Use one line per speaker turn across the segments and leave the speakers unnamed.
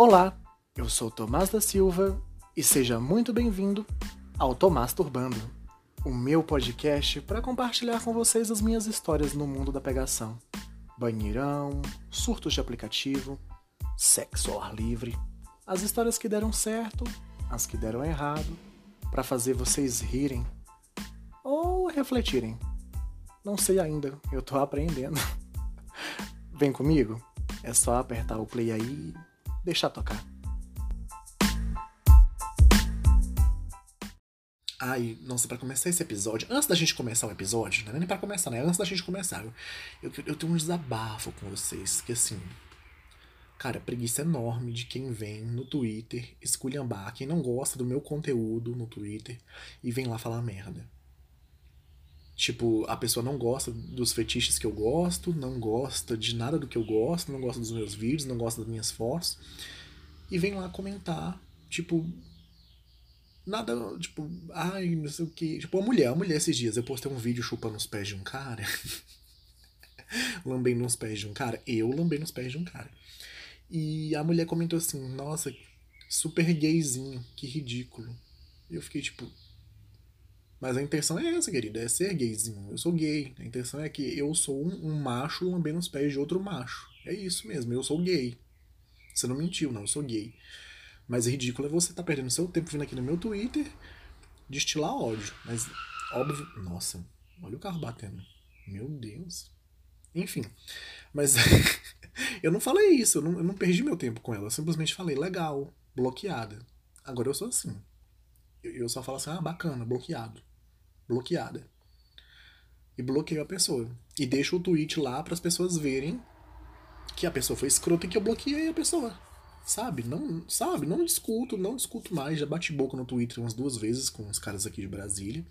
Olá, eu sou Tomás da Silva e seja muito bem-vindo ao Tomás Turbando, o meu podcast para compartilhar com vocês as minhas histórias no mundo da pegação. Banheirão, surtos de aplicativo, sexo ao ar livre, as histórias que deram certo, as que deram errado, para fazer vocês rirem ou refletirem. Não sei ainda, eu tô aprendendo. Vem comigo? É só apertar o play aí deixar tocar. Ai, nossa, para começar esse episódio, antes da gente começar o episódio, não é nem pra começar, né? Antes da gente começar, eu, eu, eu tenho um desabafo com vocês, que assim, cara, preguiça enorme de quem vem no Twitter esculhambar, quem não gosta do meu conteúdo no Twitter e vem lá falar merda. Tipo, a pessoa não gosta dos fetiches que eu gosto, não gosta de nada do que eu gosto, não gosta dos meus vídeos, não gosta das minhas fotos. E vem lá comentar, tipo. Nada, tipo, ai, não sei o que. Tipo, a mulher, a mulher esses dias, eu postei um vídeo chupando os pés de um cara. lambendo os pés de um cara. Eu lambei nos pés de um cara. E a mulher comentou assim, nossa, super gayzinho, que ridículo. Eu fiquei tipo, mas a intenção é essa, querida, é ser gayzinho. Eu sou gay. A intenção é que eu sou um, um macho lambendo os pés de outro macho. É isso mesmo, eu sou gay. Você não mentiu, não, eu sou gay. Mas é ridículo é você estar tá perdendo seu tempo vindo aqui no meu Twitter destilar ódio. Mas, óbvio. Nossa, olha o carro batendo. Meu Deus. Enfim. Mas eu não falei isso, eu não, eu não perdi meu tempo com ela. Eu simplesmente falei, legal, bloqueada. Agora eu sou assim. Eu só falo assim, ah, bacana, bloqueado bloqueada. E bloqueio a pessoa. E deixo o tweet lá para as pessoas verem que a pessoa foi escrota e que eu bloqueei a pessoa. Sabe? Não, sabe? Não discuto, não discuto mais. Já bati boca no Twitter umas duas vezes com os caras aqui de Brasília.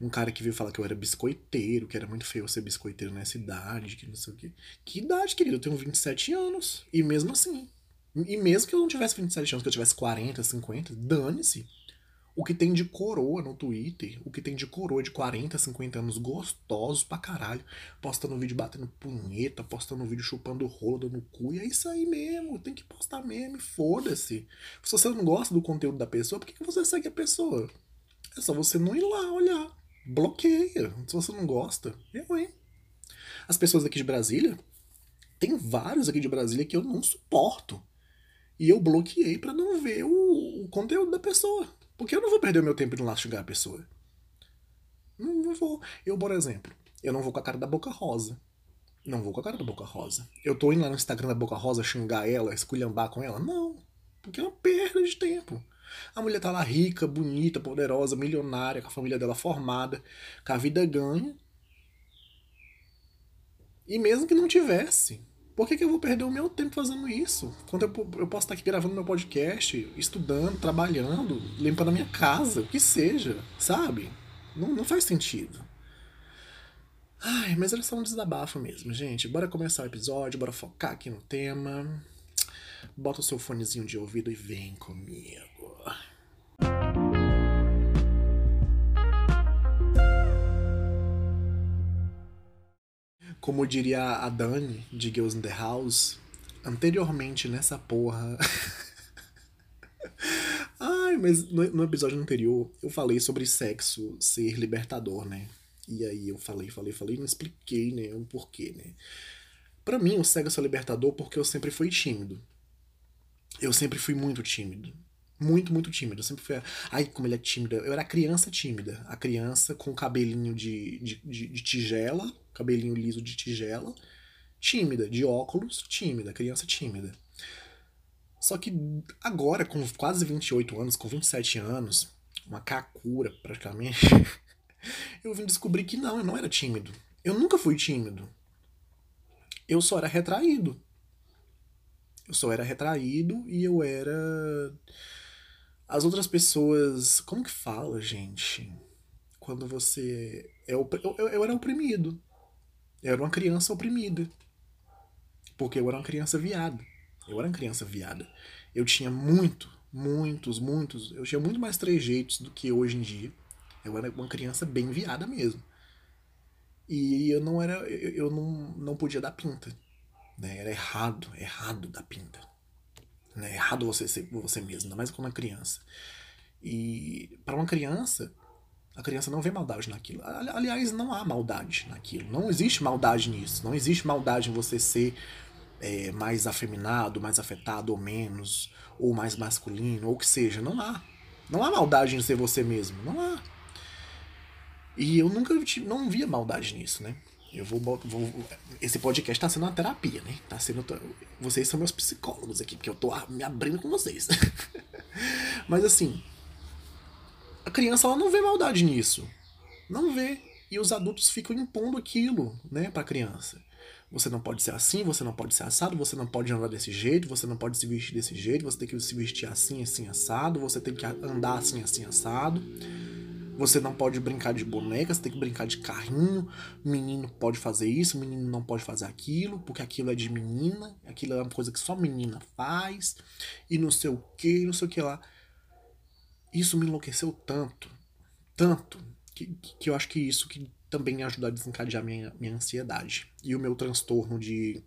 Um cara que veio falar que eu era biscoiteiro, que era muito feio ser biscoiteiro nessa idade, que não sei o quê. Que idade, querido? Eu tenho 27 anos. E mesmo assim. E mesmo que eu não tivesse 27 anos, que eu tivesse 40, 50, dane-se. O que tem de coroa no Twitter, o que tem de coroa de 40, 50 anos gostosos pra caralho, postando vídeo batendo punheta, postando vídeo chupando roda no cu, e é isso aí mesmo, tem que postar mesmo, foda-se. Se você não gosta do conteúdo da pessoa, por que, que você segue a pessoa? É só você não ir lá olhar. Bloqueia. Se você não gosta, eu, hein? As pessoas aqui de Brasília, tem vários aqui de Brasília que eu não suporto. E eu bloqueei para não ver o, o conteúdo da pessoa. Porque eu não vou perder o meu tempo de lá xingar a pessoa. Não, não vou. Eu, por exemplo, eu não vou com a cara da Boca Rosa. Não vou com a cara da Boca Rosa. Eu tô indo lá no Instagram da Boca Rosa xingar ela, esculhambar com ela? Não. Porque é uma perda de tempo. A mulher tá lá rica, bonita, poderosa, milionária, com a família dela formada, com a vida ganha. E mesmo que não tivesse, por que, que eu vou perder o meu tempo fazendo isso? Quando eu, eu posso estar aqui gravando meu podcast, estudando, trabalhando, limpando a minha casa, o que seja, sabe? Não, não faz sentido. Ai, mas era só um desabafo mesmo, gente. Bora começar o episódio, bora focar aqui no tema. Bota o seu fonezinho de ouvido e vem comigo. Como diria a Dani de Girls in the House, anteriormente nessa porra. Ai, mas no, episódio anterior eu falei sobre sexo ser libertador, né? E aí eu falei, falei, falei, não expliquei, né, o porquê, né? Pra mim, o sexo é libertador porque eu sempre fui tímido. Eu sempre fui muito tímido. Muito, muito tímido. Eu sempre fui. Ai, como ele é tímido. Eu era criança tímida. A criança com cabelinho de, de, de, de tigela, cabelinho liso de tigela, tímida, de óculos, tímida, criança tímida. Só que agora, com quase 28 anos, com 27 anos, uma kakura praticamente, eu vim descobrir que não, eu não era tímido. Eu nunca fui tímido. Eu só era retraído. Eu só era retraído e eu era as outras pessoas. Como que fala, gente? Quando você. É, eu, eu, eu era oprimido. Eu era uma criança oprimida. Porque eu era uma criança viada. Eu era uma criança viada. Eu tinha muito, muitos, muitos. Eu tinha muito mais trejeitos do que hoje em dia. Eu era uma criança bem viada mesmo. E eu não era. Eu não, não podia dar pinta. Né? Era errado, errado dar pinta. É errado você ser você mesmo, ainda mais com uma criança. E para uma criança, a criança não vê maldade naquilo. Aliás, não há maldade naquilo. Não existe maldade nisso. Não existe maldade em você ser é, mais afeminado, mais afetado ou menos, ou mais masculino, ou o que seja. Não há. Não há maldade em ser você mesmo. Não há. E eu nunca não via maldade nisso, né? Eu vou, vou esse podcast tá sendo uma terapia, né? Tá sendo vocês são meus psicólogos aqui, porque eu tô me abrindo com vocês. Mas assim, a criança ela não vê maldade nisso. Não vê. E os adultos ficam impondo aquilo, né, pra criança. Você não pode ser assim, você não pode ser assado, você não pode andar desse jeito, você não pode se vestir desse jeito, você tem que se vestir assim, assim, assado, você tem que andar assim, assim, assado. Você não pode brincar de boneca, você tem que brincar de carrinho. Menino pode fazer isso, menino não pode fazer aquilo, porque aquilo é de menina, aquilo é uma coisa que só menina faz, e não sei o que, não sei o que lá. Isso me enlouqueceu tanto, tanto, que, que eu acho que isso que também ajuda a desencadear minha, minha ansiedade e o meu transtorno de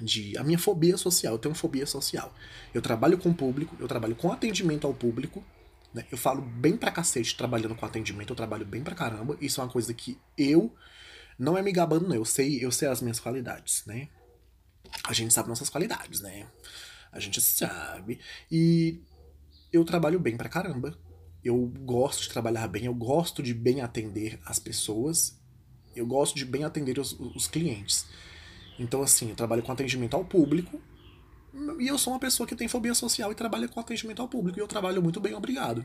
de a minha fobia social. Eu tenho fobia social. Eu trabalho com o público, eu trabalho com atendimento ao público. Né? Eu falo bem pra cacete trabalhando com atendimento, eu trabalho bem pra caramba. Isso é uma coisa que eu não é me gabando, não. Eu sei, eu sei as minhas qualidades, né? A gente sabe nossas qualidades, né? A gente sabe. E eu trabalho bem pra caramba. Eu gosto de trabalhar bem, eu gosto de bem atender as pessoas, eu gosto de bem atender os, os clientes. Então, assim, eu trabalho com atendimento ao público, e eu sou uma pessoa que tem fobia social e trabalha com atendimento ao público, e eu trabalho muito bem, obrigado.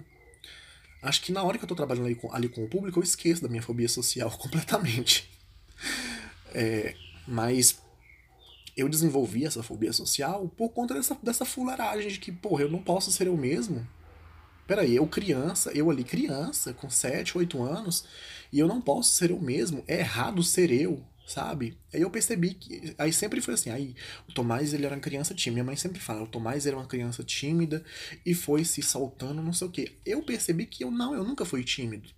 Acho que na hora que eu tô trabalhando ali com, ali com o público, eu esqueço da minha fobia social completamente. É, mas eu desenvolvi essa fobia social por conta dessa, dessa fularagem de que, porra, eu não posso ser eu mesmo. Peraí, eu criança, eu ali criança, com 7, 8 anos, e eu não posso ser eu mesmo. É errado ser eu, sabe? Aí eu percebi que. Aí sempre foi assim. Aí o Tomás ele era uma criança tímida. Minha mãe sempre fala: o Tomás era uma criança tímida e foi se saltando, não sei o quê. Eu percebi que eu não, eu nunca fui tímido.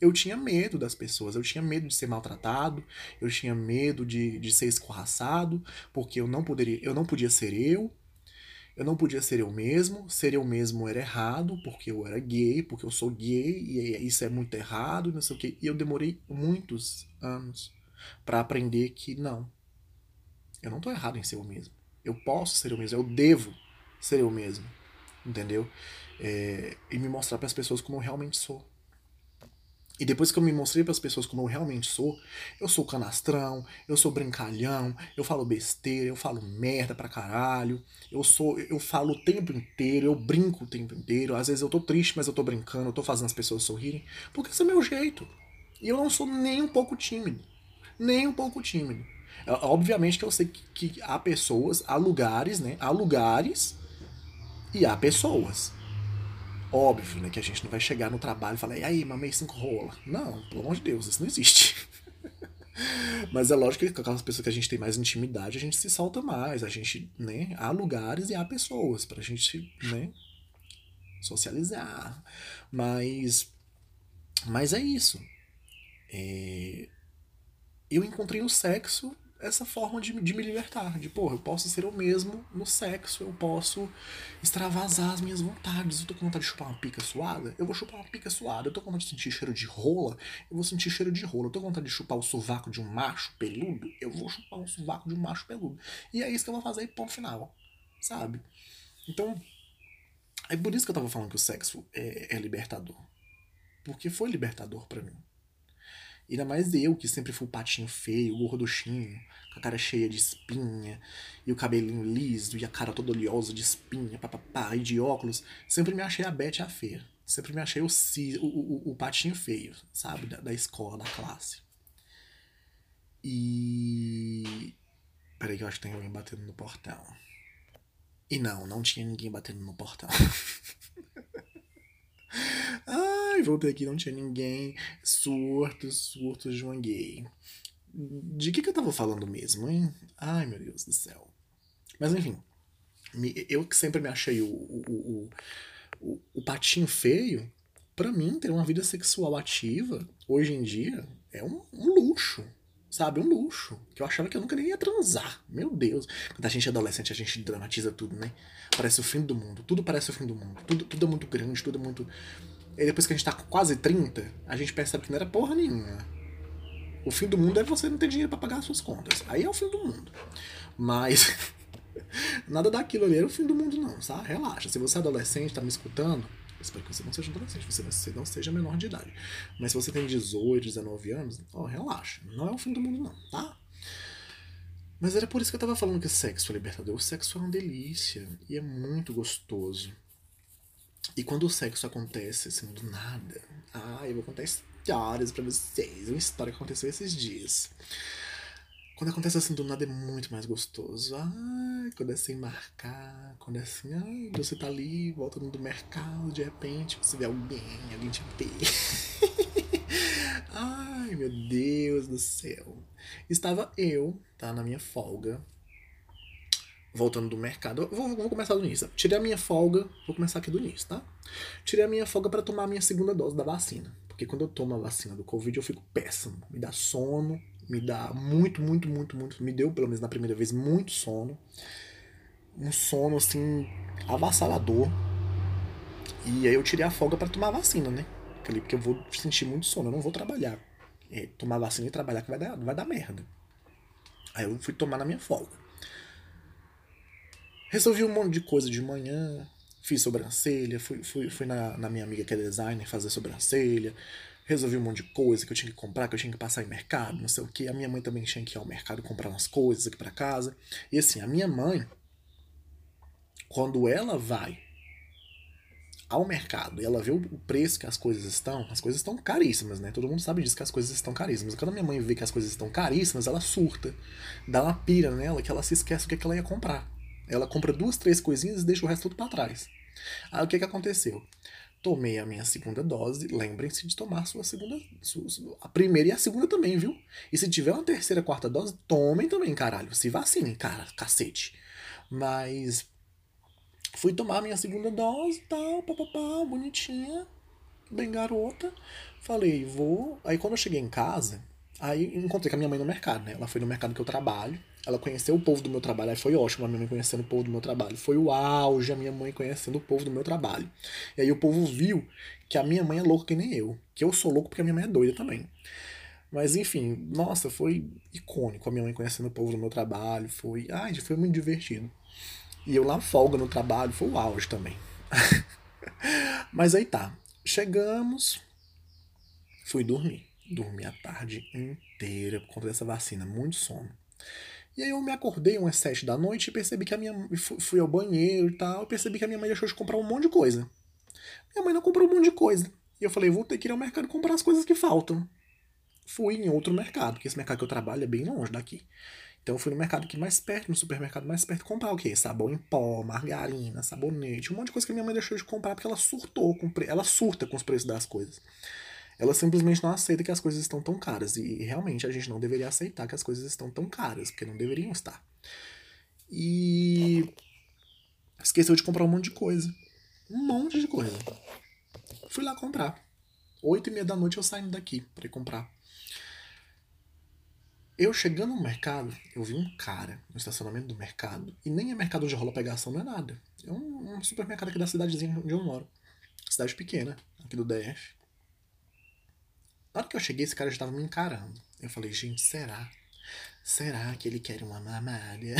Eu tinha medo das pessoas, eu tinha medo de ser maltratado, eu tinha medo de, de ser escorraçado, porque eu não poderia, eu não podia ser eu, eu não podia ser eu mesmo, ser eu mesmo era errado, porque eu era gay, porque eu sou gay, e isso é muito errado, não sei o quê. E eu demorei muitos anos para aprender que não. Eu não tô errado em ser eu mesmo. Eu posso ser eu mesmo, eu devo ser eu mesmo. Entendeu? É, e me mostrar para as pessoas como eu realmente sou. E depois que eu me mostrei para as pessoas como eu realmente sou, eu sou canastrão, eu sou brincalhão, eu falo besteira, eu falo merda pra caralho, eu sou, eu falo o tempo inteiro, eu brinco o tempo inteiro, às vezes eu tô triste, mas eu tô brincando, eu tô fazendo as pessoas sorrirem, porque esse é meu jeito. E eu não sou nem um pouco tímido. Nem um pouco tímido. É, obviamente que eu sei que, que há pessoas, há lugares, né? Há lugares e há pessoas. Óbvio, né, que a gente não vai chegar no trabalho e falar, e aí, mamei cinco rola. Não, pelo amor de Deus, isso não existe. Mas é lógico que com aquelas pessoas que a gente tem mais intimidade, a gente se solta mais. A gente, né, há lugares e há pessoas pra gente, né, socializar. Mas, mas é isso. É, eu encontrei o sexo essa forma de, de me libertar. De, porra, eu posso ser eu mesmo no sexo, eu posso extravasar as minhas vontades. Eu tô com vontade de chupar uma pica suada, eu vou chupar uma pica suada. Eu tô com vontade de sentir cheiro de rola, eu vou sentir cheiro de rola. Eu tô com vontade de chupar o sovaco de um macho peludo, eu vou chupar o sovaco de um macho peludo. E é isso que eu vou fazer e ponto final. Sabe? Então, é por isso que eu tava falando que o sexo é, é libertador. Porque foi libertador para mim. Ainda mais eu, que sempre fui o patinho feio, gorduchinho, com a cara cheia de espinha, e o cabelinho liso, e a cara toda oleosa de espinha, papapá, e de óculos. Sempre me achei a Beth a feia. Sempre me achei o, o, o, o patinho feio, sabe? Da, da escola, da classe. E. Peraí, que eu acho que tem alguém batendo no portão. E não, não tinha ninguém batendo no portão. Ai, voltei aqui, não tinha ninguém. Surtos, surtos de uma gay. De que, que eu tava falando mesmo, hein? Ai, meu Deus do céu. Mas enfim, eu que sempre me achei o, o, o, o, patinho feio, para mim, ter uma vida sexual ativa, hoje em dia, é um, um luxo, sabe? Um luxo. Que eu achava que eu nunca nem ia transar. Meu Deus. Quando a gente é adolescente, a gente dramatiza tudo, né? Parece o fim do mundo. Tudo parece o fim do mundo. Tudo, tudo é muito grande, tudo é muito. E depois que a gente tá com quase 30, a gente percebe que não era porra nenhuma. O fim do mundo é você não ter dinheiro para pagar as suas contas. Aí é o fim do mundo. Mas. nada daquilo ali era o fim do mundo, não, sabe? Relaxa. Se você é adolescente, tá me escutando, espero que você não seja adolescente, você, não seja menor de idade. Mas se você tem 18, 19 anos, ó, relaxa. Não é o fim do mundo, não, tá? Mas era por isso que eu tava falando que sexo é libertador. O sexo é uma delícia e é muito gostoso. E quando o sexo acontece assim do nada, ah, eu vou contar histórias para vocês. Uma história que aconteceu esses dias. Quando acontece assim do nada é muito mais gostoso. Ai, quando é sem marcar, quando é assim, ai, você tá ali voltando do mercado, de repente você vê alguém, alguém te vê. ai, meu Deus do céu. Estava eu, tá, na minha folga, voltando do mercado. Vou, vou começar do início. Tirei a minha folga, vou começar aqui do início, tá? Tirei a minha folga para tomar a minha segunda dose da vacina. Porque quando eu tomo a vacina do Covid, eu fico péssimo. Me dá sono, me dá muito, muito, muito, muito. Me deu, pelo menos na primeira vez, muito sono. Um sono, assim, avassalador. E aí eu tirei a folga para tomar a vacina, né? Porque eu vou sentir muito sono, eu não vou trabalhar. É, tomar vacina e trabalhar que vai dar, vai dar merda. Aí eu fui tomar na minha folga. Resolvi um monte de coisa de manhã, fiz sobrancelha, fui, fui, fui na, na minha amiga que é designer fazer sobrancelha, resolvi um monte de coisa que eu tinha que comprar, que eu tinha que passar em mercado, não sei o que. A minha mãe também tinha que ir ao mercado comprar umas coisas aqui para casa. E assim, a minha mãe, quando ela vai ao mercado e ela vê o preço que as coisas estão, as coisas estão caríssimas, né? Todo mundo sabe disso que as coisas estão caríssimas. Quando a minha mãe vê que as coisas estão caríssimas, ela surta, dá uma pira nela que ela se esquece o que, é que ela ia comprar. Ela compra duas, três coisinhas e deixa o resto tudo para trás. Aí o que, que aconteceu? Tomei a minha segunda dose. Lembrem-se de tomar sua segunda. Sua, a primeira e a segunda também, viu? E se tiver uma terceira, quarta dose, tomem também, caralho. Se vacinem, cara, cacete. Mas. Fui tomar a minha segunda dose tal, papapá, bonitinha, bem garota. Falei, vou. Aí quando eu cheguei em casa, aí encontrei com a minha mãe no mercado, né? Ela foi no mercado que eu trabalho. Ela conheceu o povo do meu trabalho, aí foi ótimo a minha mãe conhecendo o povo do meu trabalho. Foi o auge a minha mãe conhecendo o povo do meu trabalho. E aí o povo viu que a minha mãe é louca que nem eu. Que eu sou louco porque a minha mãe é doida também. Mas enfim, nossa, foi icônico a minha mãe conhecendo o povo do meu trabalho. Foi, ai, foi muito divertido. E eu lá folga no trabalho, foi o auge também. Mas aí tá. Chegamos, fui dormir. Dormi a tarde inteira por conta dessa vacina, muito sono. E aí eu me acordei umas sete da noite e percebi que a minha. Fui ao banheiro e tal. E percebi que a minha mãe deixou de comprar um monte de coisa. Minha mãe não comprou um monte de coisa. E eu falei, vou ter que ir ao mercado comprar as coisas que faltam. Fui em outro mercado, porque esse mercado que eu trabalho é bem longe daqui. Então eu fui no mercado aqui mais perto, no supermercado mais perto, comprar o quê? Sabão em pó, margarina, sabonete, um monte de coisa que a minha mãe deixou de comprar porque ela surtou com pre... ela surta com os preços das coisas ela simplesmente não aceita que as coisas estão tão caras. E realmente a gente não deveria aceitar que as coisas estão tão caras, porque não deveriam estar. E esqueceu de comprar um monte de coisa. Um monte de coisa. Fui lá comprar. Oito e meia da noite eu saindo daqui para ir comprar. Eu chegando no mercado, eu vi um cara no estacionamento do mercado. E nem é mercado onde rola pegação, não é nada. É um, um supermercado aqui da cidadezinha onde eu moro. Cidade pequena, aqui do DF. Na hora que eu cheguei, esse cara já tava me encarando. Eu falei, gente, será? Será que ele quer uma mamária?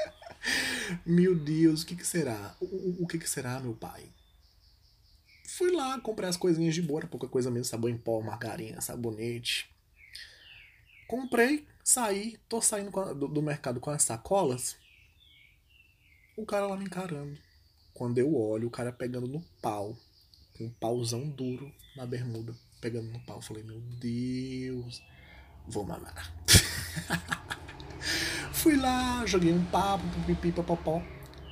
meu Deus, o que, que será? O, o, o, que, que será, meu pai? Fui lá, comprei as coisinhas de boa, pouca coisa mesmo, sabão em pó, margarina, sabonete. Comprei, saí, tô saindo a, do, do mercado com as sacolas. O cara lá me encarando. Quando eu olho, o cara pegando no pau. Um pauzão duro na bermuda pegando no pau. Falei, meu Deus, vou mamar. Fui lá, joguei um papo, pipi, popopó.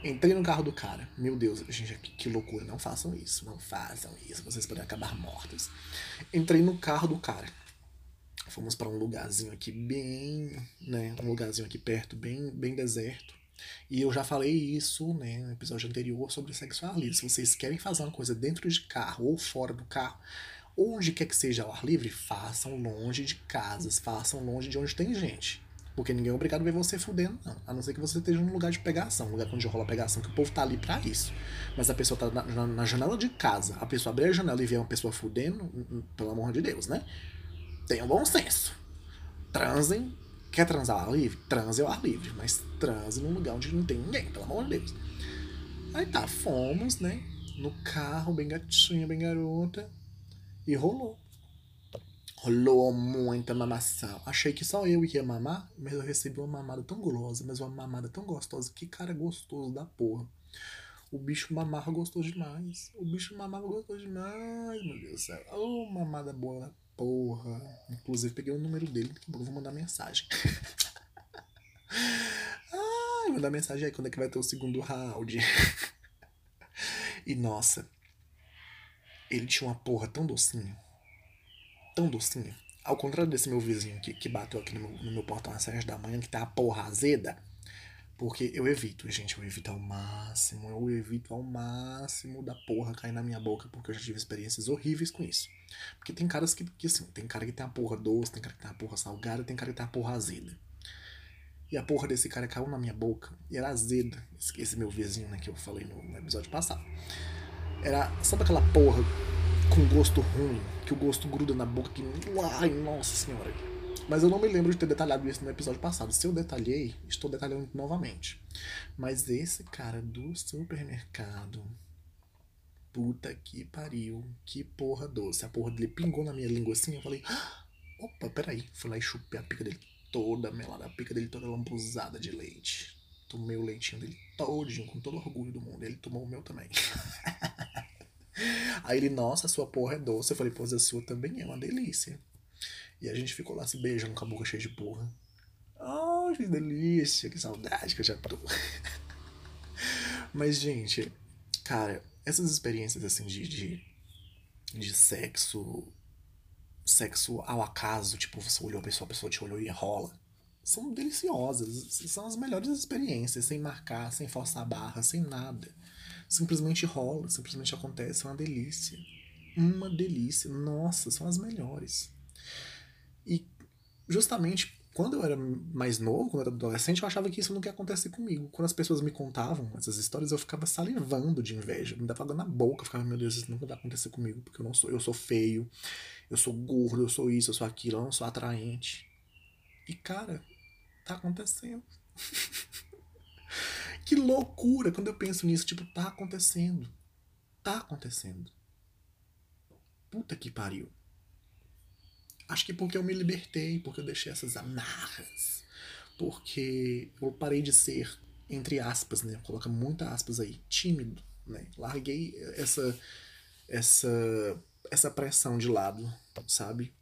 Entrei no carro do cara. Meu Deus, gente, que, que, loucura. Não façam isso, não façam isso. Vocês podem acabar mortos. Entrei no carro do cara. Fomos para um lugarzinho aqui bem, né, um lugarzinho aqui perto, bem, bem deserto. E eu já falei isso, né, no episódio anterior sobre sexualismo. Se vocês querem fazer uma coisa dentro de carro ou fora do carro, Onde quer que seja ao ar livre, façam longe de casas, façam longe de onde tem gente. Porque ninguém é obrigado a ver você fudendo, não. A não ser que você esteja num lugar de pegação, um lugar onde rola pegação, que o povo tá ali pra isso. Mas a pessoa tá na, na, na janela de casa, a pessoa abrir a janela e ver uma pessoa fudendo, pelo amor de Deus, né? Tenham bom senso. Transem. Quer transar ao ar livre? Transe ao ar livre. Mas transe num lugar onde não tem ninguém, pelo amor de Deus. Aí tá, fomos, né? No carro, bem gatinha, bem garota. E rolou. Rolou muita mamação. Achei que só eu ia mamar, mas eu recebi uma mamada tão gulosa, mas uma mamada tão gostosa. Que cara gostoso da porra. O bicho mamarra gostou demais. O bicho mamarra gostou demais, meu Deus do céu. Oh, mamada boa da porra. Inclusive, peguei o número dele, que eu vou mandar mensagem. Ai, mandar mensagem aí quando é que vai ter o segundo round. e nossa, ele tinha uma porra tão docinho tão docinha. Ao contrário desse meu vizinho que, que bateu aqui no meu, no meu portão às 7 da manhã, que tá a porra azeda. Porque eu evito, gente, eu evito ao máximo, eu evito ao máximo da porra cair na minha boca, porque eu já tive experiências horríveis com isso. Porque tem caras que, que assim, tem cara que tem a porra doce, tem cara que tem a porra salgada, tem cara que tem a porra azeda. E a porra desse cara caiu na minha boca, e era azeda, esse, esse meu vizinho, né, que eu falei no, no episódio passado. Era, sabe aquela porra com gosto ruim, que o gosto gruda na boca, que. Ai, nossa senhora. Mas eu não me lembro de ter detalhado isso no episódio passado. Se eu detalhei, estou detalhando novamente. Mas esse cara do supermercado. Puta que pariu. Que porra doce. A porra dele pingou na minha língua assim. Eu falei. Ah, opa, peraí. Fui lá e chupei a pica dele toda melada. A pica dele toda lambuzada de leite. Tomei o leitinho dele todinho, com todo orgulho do mundo. Ele tomou o meu também. Aí ele, nossa, sua porra é doce. Eu falei, pois a sua também é uma delícia. E a gente ficou lá se beijando com a boca cheia de porra. Oh, que delícia, que saudade que eu já tô. Mas, gente, cara, essas experiências assim de, de, de sexo. Sexo ao acaso, tipo, você olhou a pessoa, a pessoa te olhou e rola. São deliciosas. São as melhores experiências, sem marcar, sem forçar a barra, sem nada simplesmente rola, simplesmente acontece, é uma delícia. Uma delícia. Nossa, são as melhores. E justamente quando eu era mais novo, quando eu era adolescente, eu achava que isso nunca ia acontecer comigo. Quando as pessoas me contavam essas histórias, eu ficava salivando de inveja, me dava na boca, eu ficava, meu Deus, isso nunca vai acontecer comigo, porque eu não sou, eu sou feio, eu sou gordo, eu sou isso, eu sou aquilo, eu não sou atraente. E cara, tá acontecendo. Que loucura quando eu penso nisso. Tipo, tá acontecendo. Tá acontecendo. Puta que pariu. Acho que porque eu me libertei, porque eu deixei essas amarras. Porque eu parei de ser, entre aspas, né? Coloca muita aspas aí, tímido, né? Larguei essa essa essa pressão de lado, sabe?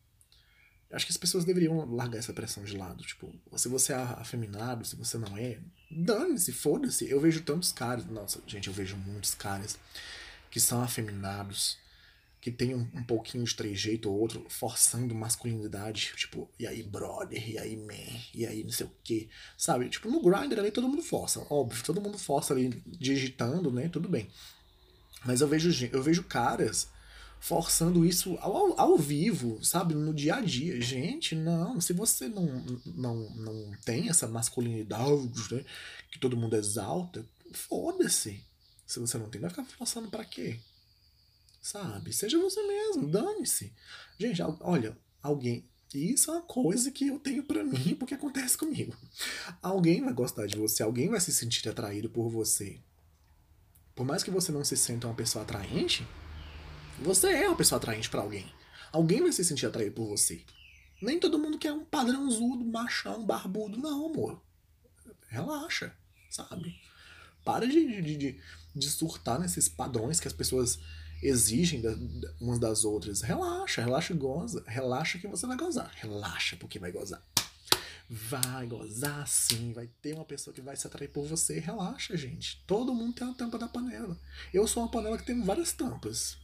Acho que as pessoas deveriam largar essa pressão de lado. Tipo, se você é afeminado, se você não é, dane-se, foda-se. Eu vejo tantos caras, nossa, gente, eu vejo muitos caras que são afeminados, que tem um, um pouquinho de trejeito ou outro, forçando masculinidade. Tipo, e aí, brother, e aí, man, e aí, não sei o que. Sabe? Tipo, no grinder ali todo mundo força, óbvio, todo mundo força ali digitando, né? Tudo bem. Mas eu vejo, eu vejo caras forçando isso ao, ao vivo, sabe? No dia a dia. Gente, não. Se você não, não, não tem essa masculinidade né, que todo mundo exalta, foda-se. Se você não tem, vai ficar forçando para quê? Sabe? Seja você mesmo, dane-se. Gente, olha, alguém. Isso é uma coisa que eu tenho para mim porque acontece comigo. Alguém vai gostar de você, alguém vai se sentir atraído por você. Por mais que você não se sinta uma pessoa atraente, você é uma pessoa atraente para alguém. Alguém vai se sentir atraído por você. Nem todo mundo quer um padrãozudo, machão, barbudo. Não, amor. Relaxa, sabe? Para de, de, de, de surtar nesses padrões que as pessoas exigem da, umas das outras. Relaxa, relaxa e goza. Relaxa que você vai gozar. Relaxa porque vai gozar. Vai gozar sim, vai ter uma pessoa que vai se atrair por você. Relaxa, gente. Todo mundo tem a tampa da panela. Eu sou uma panela que tem várias tampas.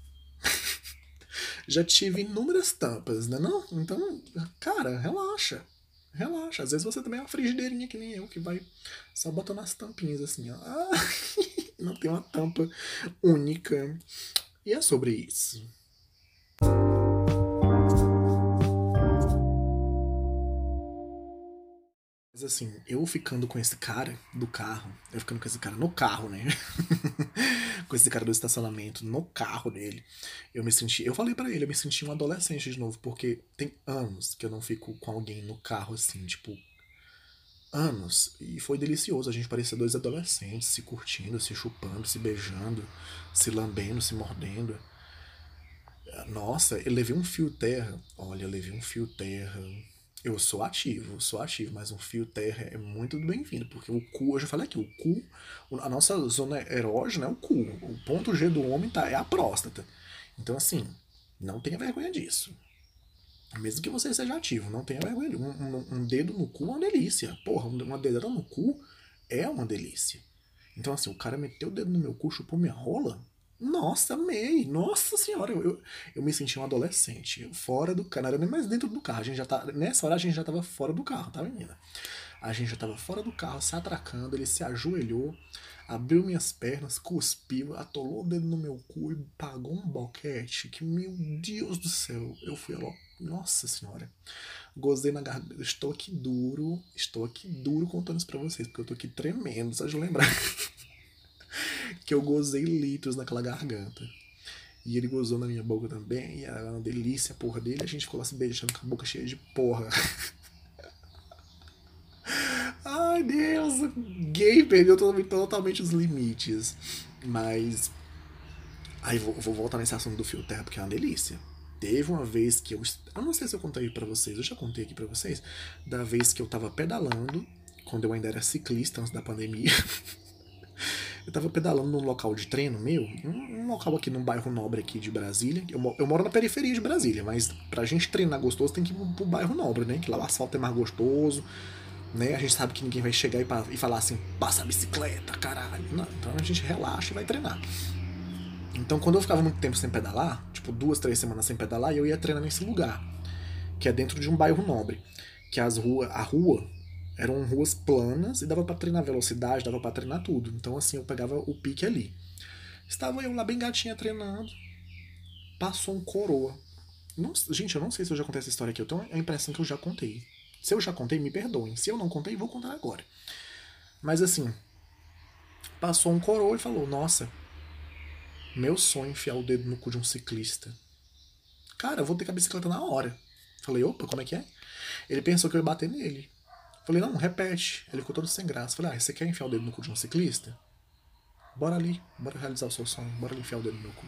Já tive inúmeras tampas, né não? Então, cara, relaxa. Relaxa. Às vezes você também é uma frigideirinha que nem eu, que vai só botando as tampinhas assim, ó. Ah, não tem uma tampa única. E é sobre isso. Assim, eu ficando com esse cara do carro, eu ficando com esse cara no carro, né? com esse cara do estacionamento no carro dele, eu me senti. Eu falei para ele, eu me senti um adolescente de novo, porque tem anos que eu não fico com alguém no carro assim, tipo. Anos. E foi delicioso. A gente parecia dois adolescentes se curtindo, se chupando, se beijando, se lambendo, se mordendo. Nossa, eu levei um fio terra. Olha, eu levei um fio terra eu sou ativo, sou ativo, mas um fio terra é muito bem-vindo, porque o cu, eu já falei aqui, o cu, a nossa zona erógena é o cu. O ponto G do homem tá, é a próstata. Então, assim, não tenha vergonha disso. Mesmo que você seja ativo, não tenha vergonha. Um, um, um dedo no cu é uma delícia. Porra, uma dedada no cu é uma delícia. Então, assim, o cara meteu o dedo no meu cu, chupou minha rola. Nossa, amei. Nossa senhora, eu, eu me senti um adolescente. Fora do carro, não era nem mais dentro do carro. A gente já tá, nessa hora a gente já tava fora do carro, tá, menina? A gente já tava fora do carro, se atracando, ele se ajoelhou, abriu minhas pernas, cuspiu, atolou o dedo no meu cu e pagou um boquete que, meu Deus do céu, eu fui logo. Nossa senhora. Gozei na garganta. Estou aqui duro, estou aqui duro contando isso pra vocês, porque eu tô aqui tremendo, só de lembrar. que eu gozei litros naquela garganta. E ele gozou na minha boca também, e era uma delícia a porra dele, a gente ficou lá se beijando com a boca cheia de porra. Ai, Deus, gay perdeu totalmente, totalmente os limites. Mas. Aí vou, vou voltar nesse assunto do fio terra, porque é uma delícia. Teve uma vez que eu. Eu não sei se eu contei para vocês, eu já contei aqui para vocês, da vez que eu tava pedalando, quando eu ainda era ciclista antes da pandemia. Eu tava pedalando num local de treino meu, um, local aqui num bairro nobre aqui de Brasília. Eu, eu moro na periferia de Brasília, mas pra gente treinar gostoso tem que ir pro, pro bairro nobre, né? Que lá o asfalto é mais gostoso, né? A gente sabe que ninguém vai chegar e, e falar assim, passa a bicicleta, caralho. Não, então a gente relaxa e vai treinar. Então quando eu ficava muito tempo sem pedalar, tipo duas, três semanas sem pedalar, eu ia treinar nesse lugar, que é dentro de um bairro nobre. Que as rua, a rua eram ruas planas e dava para treinar velocidade, dava para treinar tudo. Então, assim, eu pegava o pique ali. Estava eu lá bem gatinha treinando. Passou um coroa. Não, gente, eu não sei se eu já contei essa história aqui. Eu tenho a impressão que eu já contei. Se eu já contei, me perdoem. Se eu não contei, vou contar agora. Mas assim, passou um coroa e falou: Nossa, meu sonho é enfiar o dedo no cu de um ciclista. Cara, eu vou ter que a bicicleta na hora. Falei: Opa, como é que é? Ele pensou que eu ia bater nele. Falei, não, repete. Ele ficou todo sem graça. Falei, ah, você quer enfiar o dedo no cu de um ciclista? Bora ali, bora realizar o seu sonho, bora enfiar o dedo no meu cu.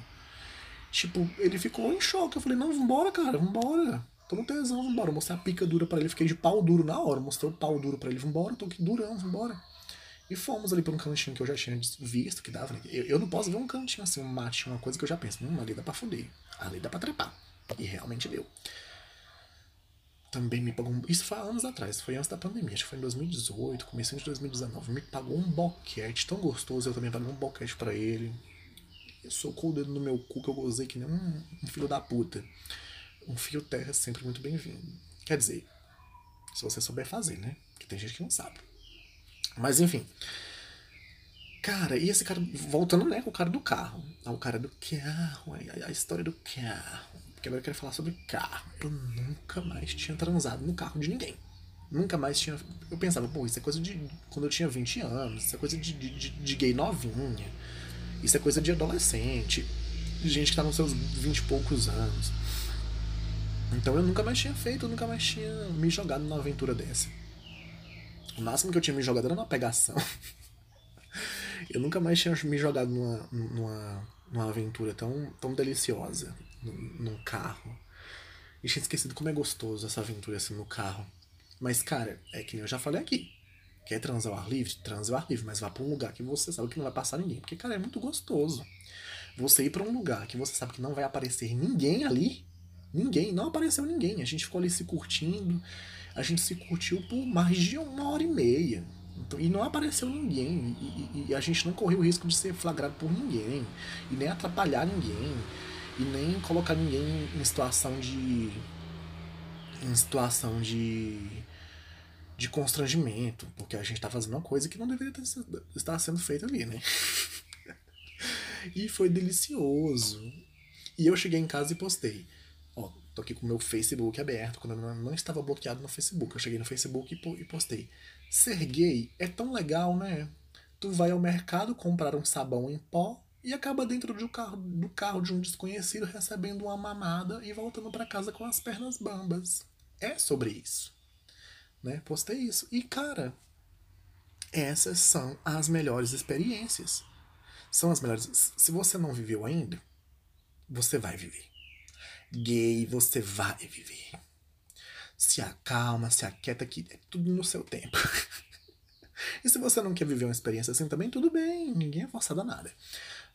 Tipo, ele ficou em choque. Eu falei, não, vambora, cara, vambora. Tô no tesão, vambora. Eu mostrei a pica dura para ele, fiquei de pau duro na hora. Mostrei o pau duro para ele, vambora, tô aqui durão, vambora. E fomos ali por um cantinho que eu já tinha visto que dava. Né? Eu, eu não posso ver um cantinho assim, um mate, uma coisa que eu já penso, hum, ali dá pra fuder, ali dá pra trepar. E realmente deu também me pagou. Isso foi anos atrás, foi antes da pandemia, acho que foi em 2018, começo de 2019. Me pagou um boquete tão gostoso, eu também paguei um boquete para ele. Eu socou o dedo no meu cu que eu gozei que nem um, um filho da puta. Um fio terra é sempre muito bem-vindo. Quer dizer, se você souber fazer, né? Que tem gente que não sabe. Mas enfim. Cara, e esse cara, voltando, né, com o cara do carro. Ah, o cara do carro, a história do carro que agora eu quero falar sobre carro. Eu nunca mais tinha transado no carro de ninguém. Nunca mais tinha. Eu pensava, pô, isso é coisa de. Quando eu tinha 20 anos, isso é coisa de, de, de gay novinha. Isso é coisa de adolescente. De gente que tá nos seus 20 e poucos anos. Então eu nunca mais tinha feito, eu nunca mais tinha me jogado numa aventura dessa. O máximo que eu tinha me jogado era numa pegação. eu nunca mais tinha me jogado numa, numa, numa aventura tão, tão deliciosa num carro. E tinha esquecido como é gostoso essa aventura assim no carro. Mas, cara, é que nem eu já falei aqui. Quer transar ao ar livre? Transa ao ar livre, mas vá pra um lugar que você sabe que não vai passar ninguém. Porque, cara, é muito gostoso. Você ir para um lugar que você sabe que não vai aparecer ninguém ali. Ninguém, não apareceu ninguém. A gente ficou ali se curtindo. A gente se curtiu por mais de uma hora e meia. Então, e não apareceu ninguém. E, e, e a gente não correu o risco de ser flagrado por ninguém. E nem atrapalhar ninguém e nem colocar ninguém em situação de em situação de de constrangimento, porque a gente tá fazendo uma coisa que não deveria ter, estar sendo feita ali, né? e foi delicioso. E eu cheguei em casa e postei. Ó, Tô aqui com o meu Facebook aberto, quando eu não estava bloqueado no Facebook. Eu cheguei no Facebook e postei. Ser gay é tão legal, né? Tu vai ao mercado comprar um sabão em pó e acaba dentro do carro, do carro de um desconhecido recebendo uma mamada e voltando para casa com as pernas bambas. É sobre isso. Né? Postei isso. E, cara, essas são as melhores experiências. São as melhores. Se você não viveu ainda, você vai viver. Gay, você vai viver. Se acalma, se aquieta que é tudo no seu tempo. e se você não quer viver uma experiência assim também, tudo bem, ninguém é forçado a nada.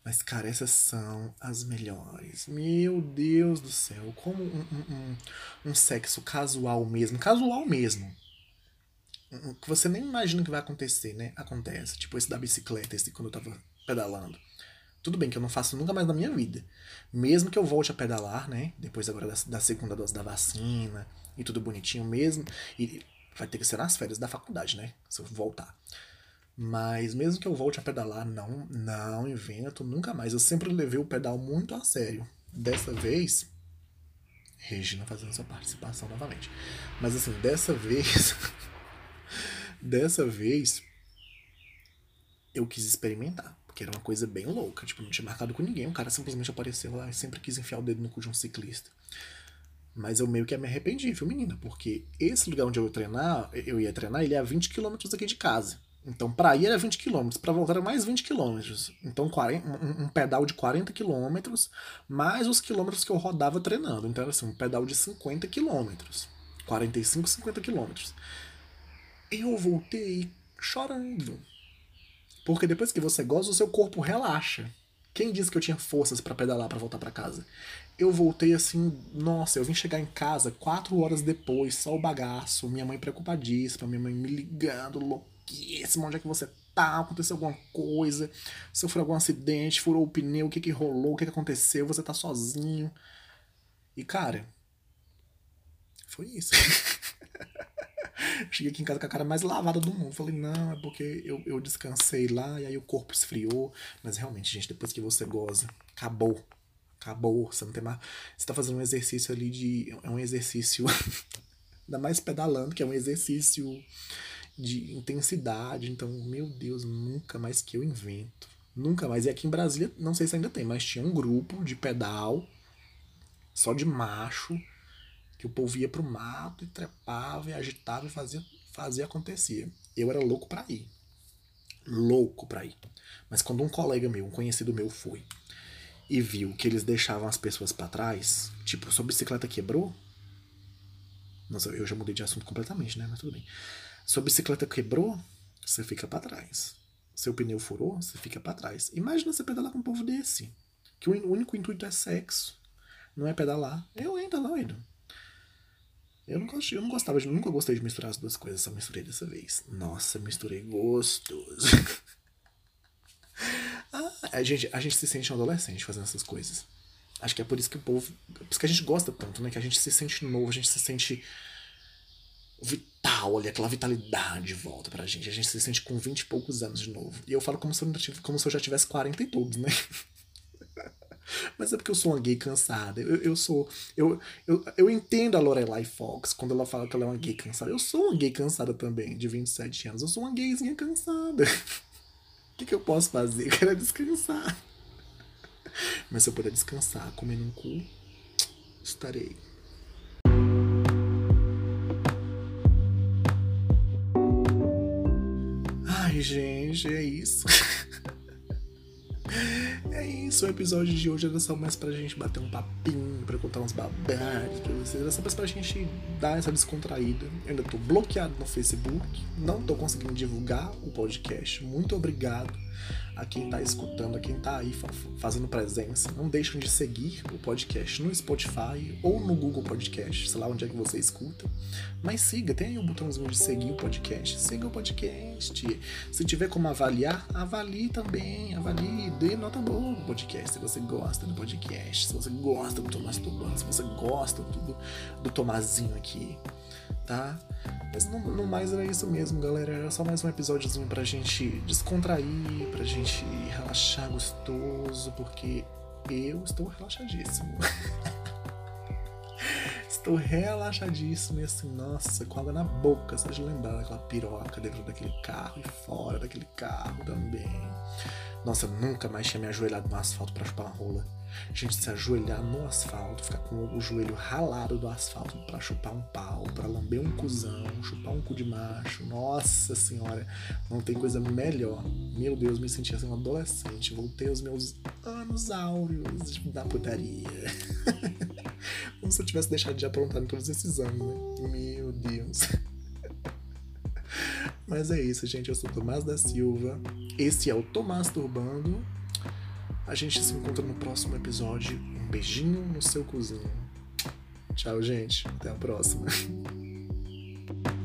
Mas, cara, essas são as melhores. Meu Deus do céu. Como um, um, um, um sexo casual mesmo. Casual mesmo. Que você nem imagina que vai acontecer, né? Acontece. Tipo esse da bicicleta, esse quando eu tava pedalando. Tudo bem que eu não faço nunca mais na minha vida. Mesmo que eu volte a pedalar, né? Depois agora da, da segunda dose da vacina e tudo bonitinho mesmo. E vai ter que ser nas férias da faculdade, né? Se eu voltar. Mas mesmo que eu volte a pedalar, não, não invento nunca mais. Eu sempre levei o pedal muito a sério. Dessa vez, Regina fazendo sua participação novamente. Mas assim, dessa vez, dessa vez, eu quis experimentar. Porque era uma coisa bem louca. Tipo, não tinha marcado com ninguém. O cara simplesmente apareceu lá e sempre quis enfiar o dedo no cu de um ciclista. Mas eu meio que me arrependi, viu, menina? Porque esse lugar onde eu ia treinar, eu ia treinar, ele é a 20 km aqui de casa. Então, para ir era 20 km, para voltar era mais 20 km. Então, 40, um, pedal de 40 km, mais os quilômetros que eu rodava treinando. Então, era assim, um pedal de 50 km. 45, 50 km. Eu voltei chorando. Porque depois que você goza, o seu corpo relaxa. Quem disse que eu tinha forças para pedalar para voltar para casa? Eu voltei assim, nossa, eu vim chegar em casa quatro horas depois, só o bagaço, minha mãe preocupadíssima, minha mãe me ligando, louquíssima, onde é que você tá? Aconteceu alguma coisa? Sofreu algum acidente? Furou o pneu? O que que rolou? O que que aconteceu? Você tá sozinho? E cara, foi isso. Cheguei aqui em casa com a cara mais lavada do mundo. Falei, não, é porque eu, eu descansei lá e aí o corpo esfriou. Mas realmente, gente, depois que você goza, acabou. Acabou. Você não tem mais. Você tá fazendo um exercício ali de. É um exercício. Ainda mais pedalando, que é um exercício de intensidade. Então, meu Deus, nunca mais que eu invento. Nunca mais. E aqui em Brasília, não sei se ainda tem, mas tinha um grupo de pedal só de macho que o povo ia pro mato e trepava e agitava e fazia, fazia acontecia. Eu era louco para ir. Louco para ir. Mas quando um colega meu, um conhecido meu foi e viu que eles deixavam as pessoas para trás, tipo, sua bicicleta quebrou. Nossa, eu já mudei de assunto completamente, né? Mas tudo bem. Sua bicicleta quebrou, você fica para trás. Seu pneu furou, você fica para trás. Imagina você pedalar com um povo desse. Que o único intuito é sexo. Não é pedalar. Eu ainda doido. Eu não, gosto, eu não gostava de. Nunca gostei de misturar as duas coisas, só misturei dessa vez. Nossa, misturei gostoso. ah, a, gente, a gente se sente um adolescente fazendo essas coisas. Acho que é por isso que o povo. Por isso que a gente gosta tanto, né? Que a gente se sente novo, a gente se sente vital, olha, aquela vitalidade volta pra gente. A gente se sente com 20 e poucos anos de novo. E eu falo como se eu, como se eu já tivesse 40 e todos, né? Mas é porque eu sou uma gay cansada. Eu, eu sou. Eu, eu, eu entendo a Lorelai Fox quando ela fala que ela é uma gay cansada. Eu sou uma gay cansada também, de 27 anos. Eu sou uma gayzinha cansada. O que, que eu posso fazer? Eu quero descansar. Mas se eu puder descansar comendo um cu, estarei. Gente, é isso. É isso, o episódio de hoje era só mais pra gente bater um papinho, pra contar uns babados pra vocês. Era só mais pra gente dar essa descontraída. Eu ainda tô bloqueado no Facebook, não tô conseguindo divulgar o podcast. Muito obrigado a quem está escutando, a quem está aí fazendo presença. Não deixem de seguir o podcast no Spotify ou no Google Podcast, sei lá onde é que você escuta. Mas siga, tem aí o botãozinho de seguir o podcast. Siga o podcast. Se tiver como avaliar, avalie também. Avalie, dê nota boa no podcast. Se você gosta do podcast, se você gosta do Tomás Turbano, se você gosta do, do Tomazinho aqui tá? Mas no, no, mais era isso mesmo, galera. Era só mais um episódiozinho pra gente descontrair, pra gente relaxar gostoso, porque eu estou relaxadíssimo. Estou relaxadíssimo e assim, nossa, com água na boca, só de lembrar daquela piroca dentro daquele carro e fora daquele carro também. Nossa, nunca mais tinha me ajoelhado no asfalto para chupar uma rola. Gente, se ajoelhar no asfalto, ficar com o joelho ralado do asfalto para chupar um pau, para lamber um cuzão, chupar um cu de macho. Nossa senhora, não tem coisa melhor. Meu Deus, me senti assim um adolescente. Voltei aos meus anos áureos da putaria. Como se eu tivesse deixado de aprontar em todos esses anos, né? Meu Deus. Mas é isso, gente. Eu sou Tomás da Silva. Esse é o Tomás Turbando. A gente se encontra no próximo episódio. Um beijinho no seu cozinho. Tchau, gente. Até a próxima.